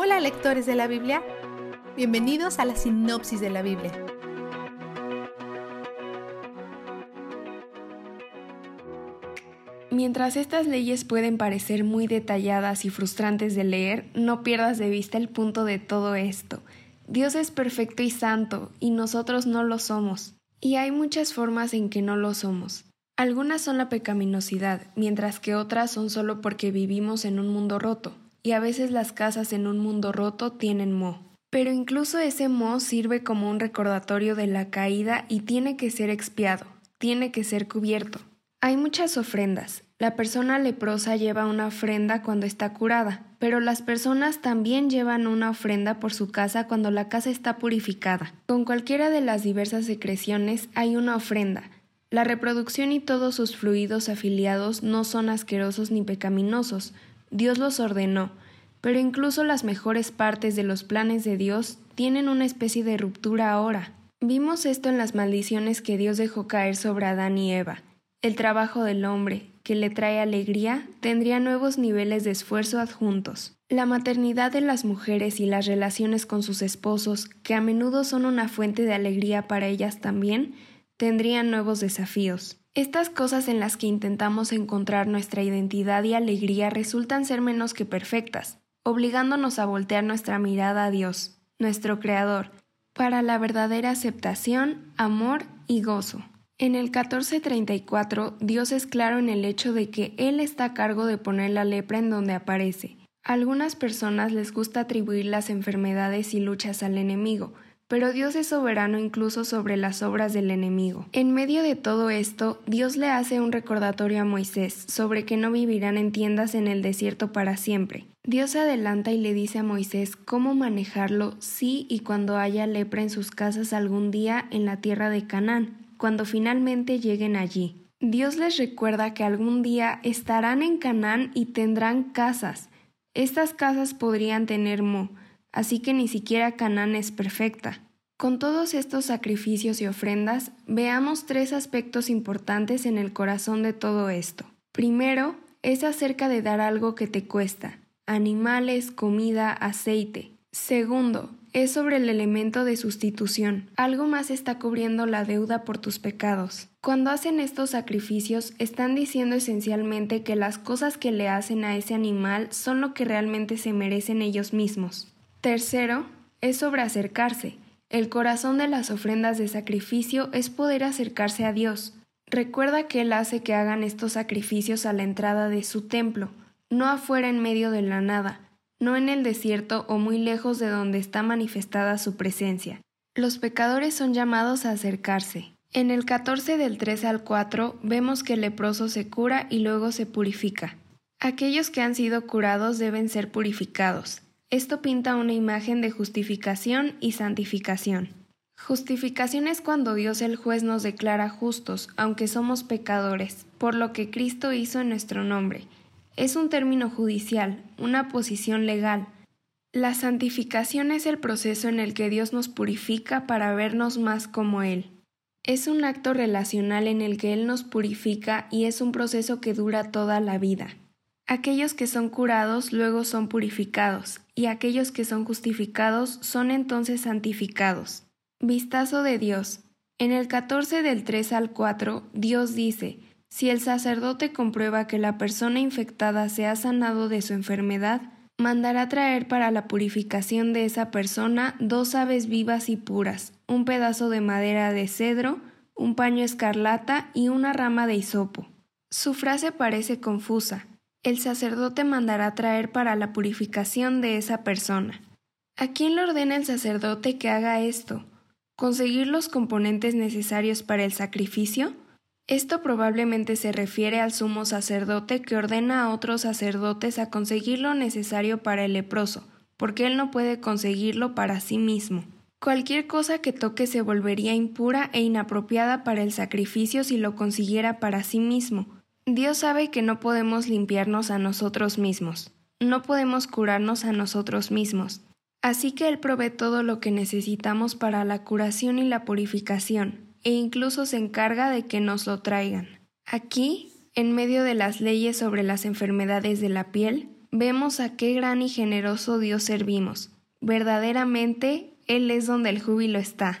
Hola lectores de la Biblia, bienvenidos a la sinopsis de la Biblia. Mientras estas leyes pueden parecer muy detalladas y frustrantes de leer, no pierdas de vista el punto de todo esto. Dios es perfecto y santo, y nosotros no lo somos. Y hay muchas formas en que no lo somos. Algunas son la pecaminosidad, mientras que otras son solo porque vivimos en un mundo roto, y a veces las casas en un mundo roto tienen mo. Pero incluso ese mo sirve como un recordatorio de la caída y tiene que ser expiado, tiene que ser cubierto. Hay muchas ofrendas. La persona leprosa lleva una ofrenda cuando está curada, pero las personas también llevan una ofrenda por su casa cuando la casa está purificada. Con cualquiera de las diversas secreciones hay una ofrenda. La reproducción y todos sus fluidos afiliados no son asquerosos ni pecaminosos, Dios los ordenó, pero incluso las mejores partes de los planes de Dios tienen una especie de ruptura ahora. Vimos esto en las maldiciones que Dios dejó caer sobre Adán y Eva. El trabajo del hombre, que le trae alegría, tendría nuevos niveles de esfuerzo adjuntos. La maternidad de las mujeres y las relaciones con sus esposos, que a menudo son una fuente de alegría para ellas también, tendrían nuevos desafíos. Estas cosas en las que intentamos encontrar nuestra identidad y alegría resultan ser menos que perfectas, obligándonos a voltear nuestra mirada a Dios, nuestro Creador, para la verdadera aceptación, amor y gozo. En el 1434, Dios es claro en el hecho de que Él está a cargo de poner la lepra en donde aparece. A algunas personas les gusta atribuir las enfermedades y luchas al enemigo, pero Dios es soberano incluso sobre las obras del enemigo. En medio de todo esto, Dios le hace un recordatorio a Moisés sobre que no vivirán en tiendas en el desierto para siempre. Dios adelanta y le dice a Moisés cómo manejarlo si y cuando haya lepra en sus casas algún día en la tierra de Canaán, cuando finalmente lleguen allí. Dios les recuerda que algún día estarán en Canaán y tendrán casas. Estas casas podrían tener mo, así que ni siquiera Canaán es perfecta. Con todos estos sacrificios y ofrendas, veamos tres aspectos importantes en el corazón de todo esto. Primero, es acerca de dar algo que te cuesta, animales, comida, aceite. Segundo, es sobre el elemento de sustitución. Algo más está cubriendo la deuda por tus pecados. Cuando hacen estos sacrificios, están diciendo esencialmente que las cosas que le hacen a ese animal son lo que realmente se merecen ellos mismos. Tercero, es sobre acercarse. El corazón de las ofrendas de sacrificio es poder acercarse a Dios. Recuerda que Él hace que hagan estos sacrificios a la entrada de su templo, no afuera en medio de la nada, no en el desierto o muy lejos de donde está manifestada su presencia. Los pecadores son llamados a acercarse. En el 14 del 3 al 4 vemos que el leproso se cura y luego se purifica. Aquellos que han sido curados deben ser purificados. Esto pinta una imagen de justificación y santificación. Justificación es cuando Dios el juez nos declara justos, aunque somos pecadores, por lo que Cristo hizo en nuestro nombre. Es un término judicial, una posición legal. La santificación es el proceso en el que Dios nos purifica para vernos más como Él. Es un acto relacional en el que Él nos purifica y es un proceso que dura toda la vida. Aquellos que son curados luego son purificados, y aquellos que son justificados son entonces santificados. Vistazo de Dios. En el 14 del 3 al 4, Dios dice, si el sacerdote comprueba que la persona infectada se ha sanado de su enfermedad, mandará traer para la purificación de esa persona dos aves vivas y puras, un pedazo de madera de cedro, un paño escarlata y una rama de hisopo. Su frase parece confusa, el sacerdote mandará traer para la purificación de esa persona. ¿A quién le ordena el sacerdote que haga esto? ¿Conseguir los componentes necesarios para el sacrificio? Esto probablemente se refiere al sumo sacerdote que ordena a otros sacerdotes a conseguir lo necesario para el leproso, porque él no puede conseguirlo para sí mismo. Cualquier cosa que toque se volvería impura e inapropiada para el sacrificio si lo consiguiera para sí mismo, Dios sabe que no podemos limpiarnos a nosotros mismos, no podemos curarnos a nosotros mismos, así que Él provee todo lo que necesitamos para la curación y la purificación, e incluso se encarga de que nos lo traigan. Aquí, en medio de las leyes sobre las enfermedades de la piel, vemos a qué gran y generoso Dios servimos. Verdaderamente, Él es donde el júbilo está.